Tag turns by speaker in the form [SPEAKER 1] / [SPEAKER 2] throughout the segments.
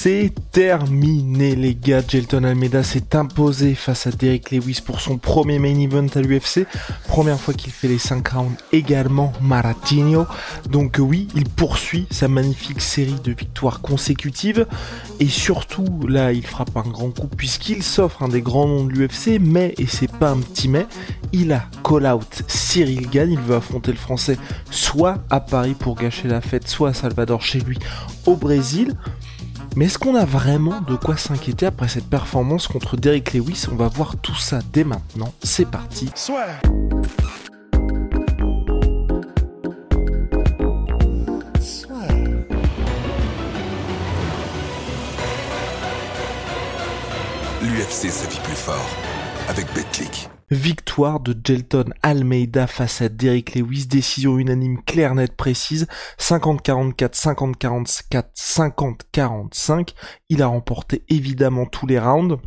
[SPEAKER 1] C'est terminé les gars, Jelton Almeida s'est imposé face à Derek Lewis pour son premier main event à l'UFC, première fois qu'il fait les 5 rounds également Maratinho, donc oui, il poursuit sa magnifique série de victoires consécutives, et surtout là il frappe un grand coup puisqu'il s'offre un des grands noms de l'UFC, mais, et c'est pas un petit mais, il a call out Cyril Gann, il veut affronter le français soit à Paris pour gâcher la fête, soit à Salvador chez lui au Brésil, mais est-ce qu'on a vraiment de quoi s'inquiéter après cette performance contre Derek Lewis? On va voir tout ça dès maintenant. C'est parti.
[SPEAKER 2] L'UFC sa vie plus fort avec BetClick.
[SPEAKER 1] Victoire de Gelton Almeida face à Derrick Lewis, décision unanime claire, nette, précise, 50-44, 50-44, 50-45. Il a remporté évidemment tous les rounds.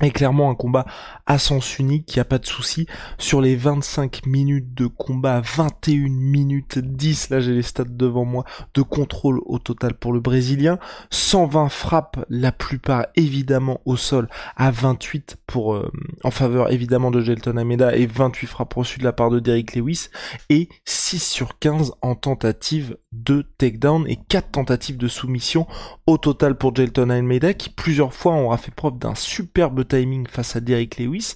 [SPEAKER 1] Et clairement un combat à sens unique, il n'y a pas de souci. Sur les 25 minutes de combat, 21 minutes 10, là j'ai les stats devant moi, de contrôle au total pour le Brésilien. 120 frappes, la plupart évidemment au sol, à 28 pour euh, en faveur évidemment de Gelton Ameda et 28 frappes reçues de la part de Derrick Lewis. Et 6 sur 15 en tentative de takedown et 4 tentatives de soumission au total pour Gelton Almeida qui plusieurs fois aura fait preuve d'un superbe timing face à Derrick Lewis,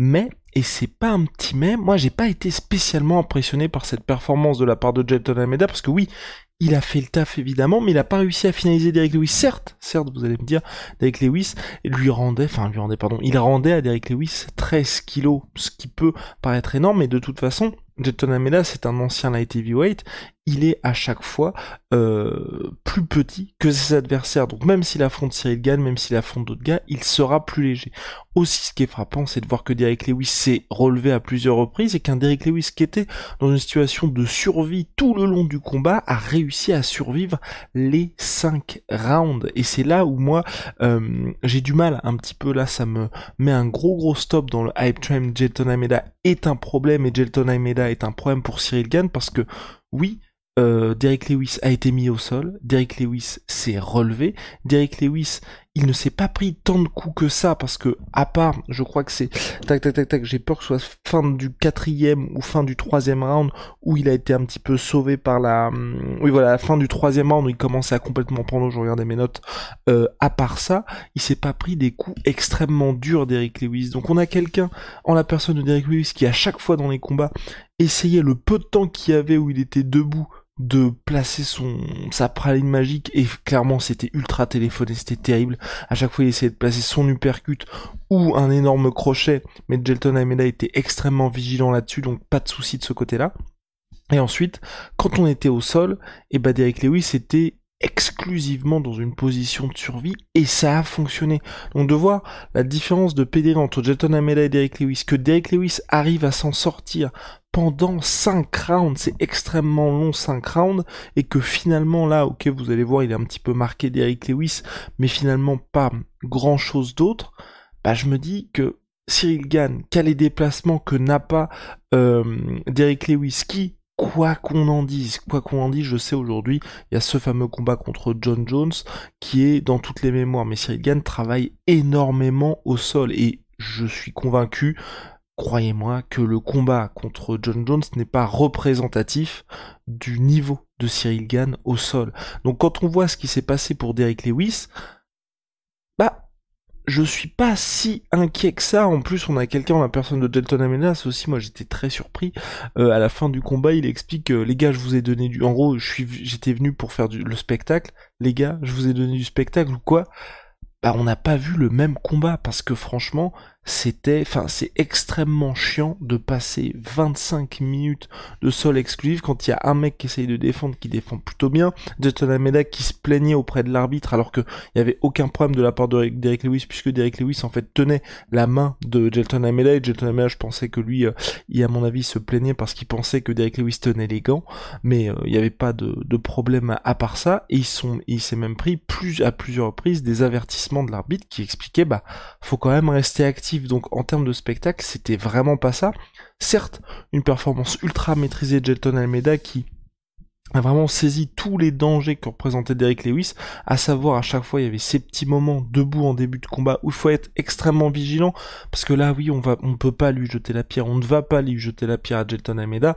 [SPEAKER 1] mais et c'est pas un petit mais, moi j'ai pas été spécialement impressionné par cette performance de la part de Jelton Almeida parce que oui, il a fait le taf évidemment, mais il a pas réussi à finaliser Derrick Lewis. Certes, certes, vous allez me dire, Derrick Lewis lui rendait, enfin lui rendait, pardon, il rendait à Derrick Lewis 13 kilos, ce qui peut paraître énorme, mais de toute façon, Jelton Almeida, c'est un ancien light heavyweight, il est à chaque fois euh, plus petit que ses adversaires. Donc même s'il affronte Cyril Gann, même s'il affronte d'autres gars, il sera plus léger. Aussi, ce qui est frappant, c'est de voir que Derek Lewis s'est relevé à plusieurs reprises et qu'un Derek Lewis qui était dans une situation de survie tout le long du combat a réussi à survivre les 5 rounds. Et c'est là où moi, euh, j'ai du mal un petit peu là, ça me met un gros gros stop dans le hype train. Jelton Ameda est un problème et Jelton Ameda est un problème pour Cyril Gann parce que oui, euh, Derek Lewis a été mis au sol, Derek Lewis s'est relevé, Derek Lewis il ne s'est pas pris tant de coups que ça parce que à part, je crois que c'est tac tac tac tac, j'ai peur que ce soit fin du quatrième ou fin du troisième round où il a été un petit peu sauvé par la, hum, oui voilà, la fin du troisième round où il commençait à complètement prendre, je regardais mes notes. Euh, à part ça, il s'est pas pris des coups extrêmement durs d'Eric Lewis. Donc on a quelqu'un en la personne de Derek Lewis qui à chaque fois dans les combats essayait le peu de temps qu'il y avait où il était debout de placer son sa praline magique et clairement c'était ultra téléphoné, c'était terrible. À chaque fois il essayait de placer son uppercut ou un énorme crochet, mais Jelton Ameda était extrêmement vigilant là-dessus, donc pas de souci de ce côté-là. Et ensuite, quand on était au sol, et bah Derek Lewis était exclusivement dans une position de survie et ça a fonctionné. Donc de voir la différence de pédéré entre Jelton Ameda et Derek Lewis, que Derek Lewis arrive à s'en sortir pendant 5 rounds, c'est extrêmement long 5 rounds, et que finalement là, ok, vous allez voir, il est un petit peu marqué Derek Lewis, mais finalement pas grand chose d'autre, bah je me dis que Cyril Gann, qu'a les déplacements que n'a pas euh, Derek Lewis, qui quoi qu'on en dise, quoi qu'on en dise, je sais aujourd'hui, il y a ce fameux combat contre John Jones qui est dans toutes les mémoires. Mais Cyril Gann travaille énormément au sol et je suis convaincu, croyez-moi, que le combat contre John Jones n'est pas représentatif du niveau de Cyril Gann au sol. Donc quand on voit ce qui s'est passé pour Derek Lewis, je suis pas si inquiet que ça. En plus, on a quelqu'un, la personne de Delton Amenas aussi. Moi, j'étais très surpris. Euh, à la fin du combat, il explique les gars, je vous ai donné du. En gros, je suis, j'étais venu pour faire du... le spectacle. Les gars, je vous ai donné du spectacle ou quoi? Bah, on n'a pas vu le même combat parce que franchement, c'était, enfin, c'est extrêmement chiant de passer 25 minutes de sol exclusif quand il y a un mec qui essaye de défendre, qui défend plutôt bien, Jetton Almeida qui se plaignait auprès de l'arbitre alors qu'il n'y avait aucun problème de la part de Derek Lewis puisque Derek Lewis en fait tenait la main de Jelton Almeida et Jelton Almeida je pensais que lui, euh, il à mon avis se plaignait parce qu'il pensait que Derek Lewis tenait les gants, mais euh, il n'y avait pas de, problème à, part ça et il s'est même pris plus à plusieurs reprises des avertissements de l'arbitre qui expliquaient bah faut quand même rester actif donc en termes de spectacle, c'était vraiment pas ça. Certes, une performance ultra maîtrisée de Jelton Almeida qui a vraiment saisi tous les dangers que représentait Derek Lewis, à savoir à chaque fois il y avait ces petits moments debout en début de combat où il faut être extrêmement vigilant parce que là oui on va on peut pas lui jeter la pierre, on ne va pas lui jeter la pierre à Jelton Almeida.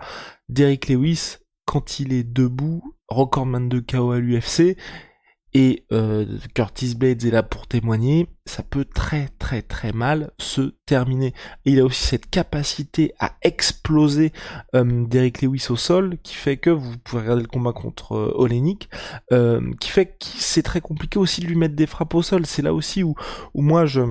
[SPEAKER 1] Derek Lewis quand il est debout, recordman de KO à l'UFC, et euh, Curtis Blades est là pour témoigner, ça peut très très très mal se terminer. Il a aussi cette capacité à exploser euh, Derek Lewis au sol, qui fait que, vous pouvez regarder le combat contre euh, Olenik, euh, qui fait que c'est très compliqué aussi de lui mettre des frappes au sol. C'est là aussi où, où moi je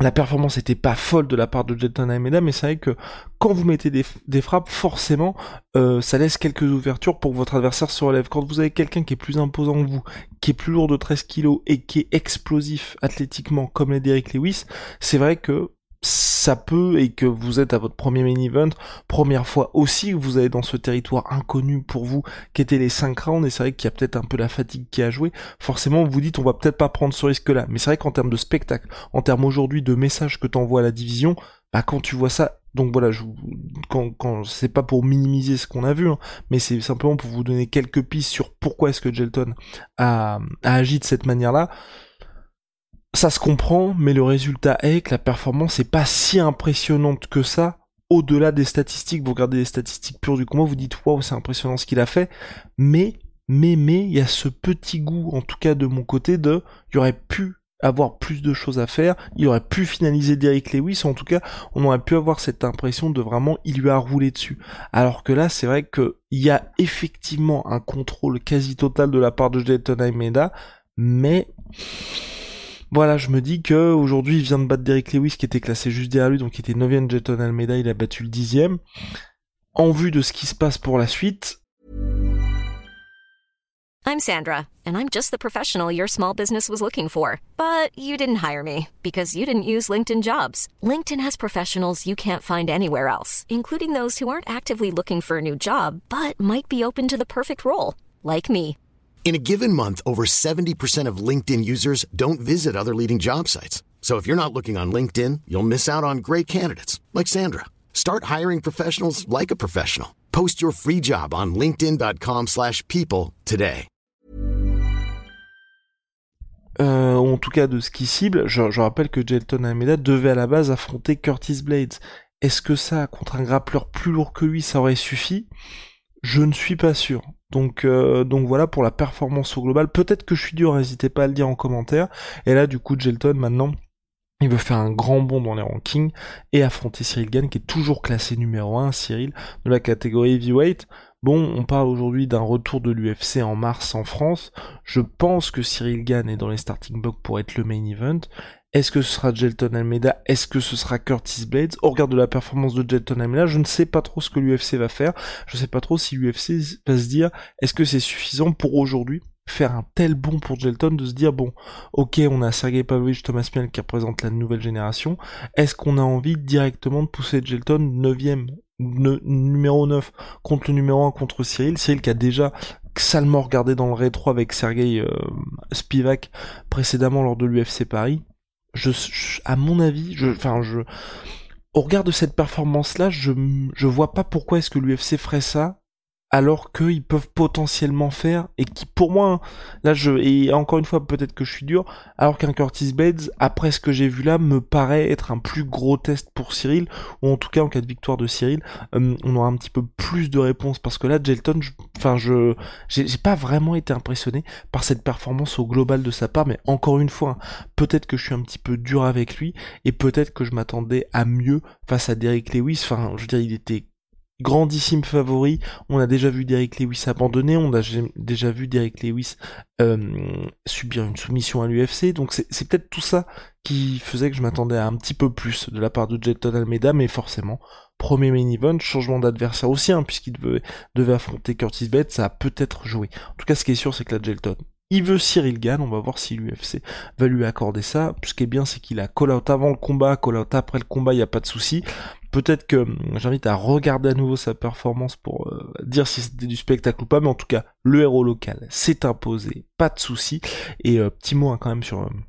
[SPEAKER 1] la performance était pas folle de la part de Jelton Almeida, mais c'est vrai que quand vous mettez des, frappes, forcément, euh, ça laisse quelques ouvertures pour que votre adversaire se relève. Quand vous avez quelqu'un qui est plus imposant que vous, qui est plus lourd de 13 kilos et qui est explosif athlétiquement comme les Derek Lewis, c'est vrai que ça peut et que vous êtes à votre premier main event, première fois aussi que vous allez dans ce territoire inconnu pour vous, qui était les 5 rounds, et c'est vrai qu'il y a peut-être un peu la fatigue qui a joué, forcément vous dites on va peut-être pas prendre ce risque-là, mais c'est vrai qu'en termes de spectacle, en termes aujourd'hui de messages que t'envoies à la division, bah quand tu vois ça, donc voilà, je, quand, quand c'est pas pour minimiser ce qu'on a vu, hein, mais c'est simplement pour vous donner quelques pistes sur pourquoi est-ce que Gelton a, a agi de cette manière-là ça se comprend, mais le résultat est que la performance est pas si impressionnante que ça. Au-delà des statistiques, vous regardez les statistiques pures du combat, vous dites waouh, c'est impressionnant ce qu'il a fait, mais mais mais il y a ce petit goût, en tout cas de mon côté, de il aurait pu avoir plus de choses à faire, il aurait pu finaliser Derrick Lewis, en tout cas, on aurait pu avoir cette impression de vraiment il lui a roulé dessus. Alors que là, c'est vrai que il y a effectivement un contrôle quasi total de la part de Dayton Aimeda, mais voilà, je me dis que aujourd'hui il vient de battre Derek Lewis qui était classé juste derrière lui, donc il était 9ème Jeton Almeida, il a battu le 10ème. En vue de ce qui se passe pour la suite.
[SPEAKER 3] I'm Sandra, and I'm just the professional your small business was looking for. But you didn't hire me because you didn't use LinkedIn jobs. LinkedIn has professionals you can't find anywhere else, including those who aren't actively looking for a new job, but might be open to the perfect role, like me.
[SPEAKER 4] In a given month, over 70% of LinkedIn users don't visit other leading job sites. So if you're not looking on LinkedIn, you'll miss out on great candidates like Sandra. Start hiring professionals like a professional. Post your free job on linkedin.com/people today.
[SPEAKER 1] Euh, en tout cas de ce qui cible, je, je rappelle que Jelton Almeida devait à la base affronter Curtis Blades. Est-ce que ça, contre un grappleur plus lourd que lui, ça aurait suffi? Je ne suis pas sûr. Donc, euh, donc voilà pour la performance au global. Peut-être que je suis dur, n'hésitez pas à le dire en commentaire. Et là, du coup, Gelton, maintenant, il veut faire un grand bond dans les rankings et affronter Cyril Gann, qui est toujours classé numéro 1, Cyril, de la catégorie heavyweight. Bon, on parle aujourd'hui d'un retour de l'UFC en mars en France. Je pense que Cyril Gann est dans les starting blocks pour être le main event. Est-ce que ce sera Jelton Almeida? Est-ce que ce sera Curtis Blades? Au regard de la performance de Jelton Almeida, je ne sais pas trop ce que l'UFC va faire. Je ne sais pas trop si l'UFC va se dire est-ce que c'est suffisant pour aujourd'hui faire un tel bond pour Jelton de se dire bon ok on a Sergei Pavlovich Thomas Miel qui représente la nouvelle génération. Est-ce qu'on a envie directement de pousser Jelton 9ème numéro 9 contre le numéro 1 contre Cyril? Cyril qui a déjà salement regardé dans le rétro avec Sergei euh, Spivak précédemment lors de l'UFC Paris je, à mon avis, je, enfin, je, au regard de cette performance-là, je, je vois pas pourquoi est-ce que l'UFC ferait ça alors qu'ils peuvent potentiellement faire et qui pour moi là je et encore une fois peut-être que je suis dur alors qu'un Curtis Blades après ce que j'ai vu là me paraît être un plus gros test pour Cyril ou en tout cas en cas de victoire de Cyril euh, on aura un petit peu plus de réponses parce que là Gelton enfin je j'ai pas vraiment été impressionné par cette performance au global de sa part mais encore une fois peut-être que je suis un petit peu dur avec lui et peut-être que je m'attendais à mieux face à Derek Lewis enfin je veux dire il était grandissime favori. On a déjà vu Derek Lewis abandonner, on a déjà vu Derek Lewis euh, subir une soumission à l'UFC. Donc c'est peut-être tout ça qui faisait que je m'attendais à un petit peu plus de la part de Jelton Almeida, mais forcément, premier main event, changement d'adversaire aussi, hein, puisqu'il devait, affronter Curtis Bates, ça a peut-être joué. En tout cas, ce qui est sûr, c'est que la Jelton il veut Cyril Gann, on va voir si l'UFC va lui accorder ça. Ce qui est bien, c'est qu'il a call out avant le combat, call out après le combat, il n'y a pas de souci. Peut-être que hum, j'invite à regarder à nouveau sa performance pour euh, dire si c'était du spectacle ou pas, mais en tout cas, le héros local s'est imposé, pas de souci. Et euh, petit mot hein, quand même sur hum,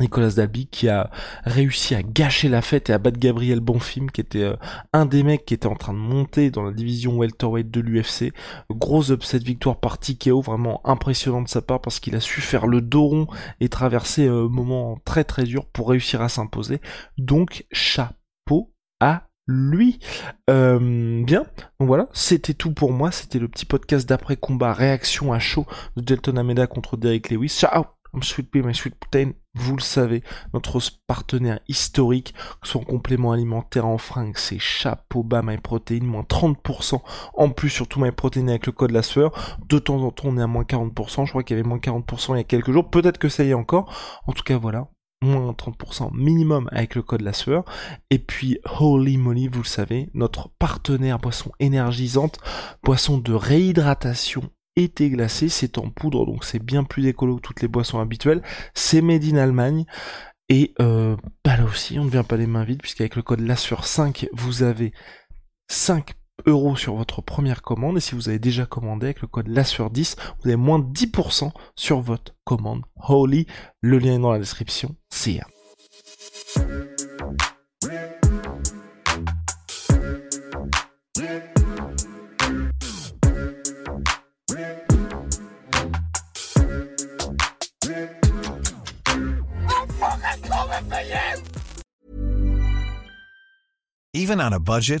[SPEAKER 1] Nicolas Dalby qui a réussi à gâcher la fête et à battre Gabriel Bonfim qui était euh, un des mecs qui était en train de monter dans la division welterweight de l'UFC. Grosse upset victoire par TKO, vraiment impressionnant de sa part parce qu'il a su faire le dos rond et traverser un moment très très dur pour réussir à s'imposer. Donc chapeau à lui. Euh, bien, donc voilà, c'était tout pour moi. C'était le petit podcast d'après combat réaction à chaud de Delton Ameda contre Derek Lewis. Ciao Sweet Pea, My Sweet Protein, vous le savez, notre partenaire historique, son complément alimentaire en fringues, c'est chapeau bas MyProtein, moins 30% en plus sur tout MyProtein avec le code la sueur. De temps en temps, on est à moins 40%, je crois qu'il y avait moins 40% il y a quelques jours, peut-être que ça y est encore. En tout cas, voilà, moins 30% minimum avec le code la sueur. Et puis Holy Moly, vous le savez, notre partenaire boisson énergisante, boisson de réhydratation été glacé, c'est en poudre, donc c'est bien plus écolo que toutes les boissons habituelles. C'est made in Allemagne. Et euh, bah là aussi, on ne vient pas les mains vides, puisqu'avec le code LASSUR5, vous avez 5 euros sur votre première commande. Et si vous avez déjà commandé avec le code LASSUR10, vous avez moins de 10% sur votre commande. Holy, le lien est dans la description. C'est
[SPEAKER 5] Even on a budget,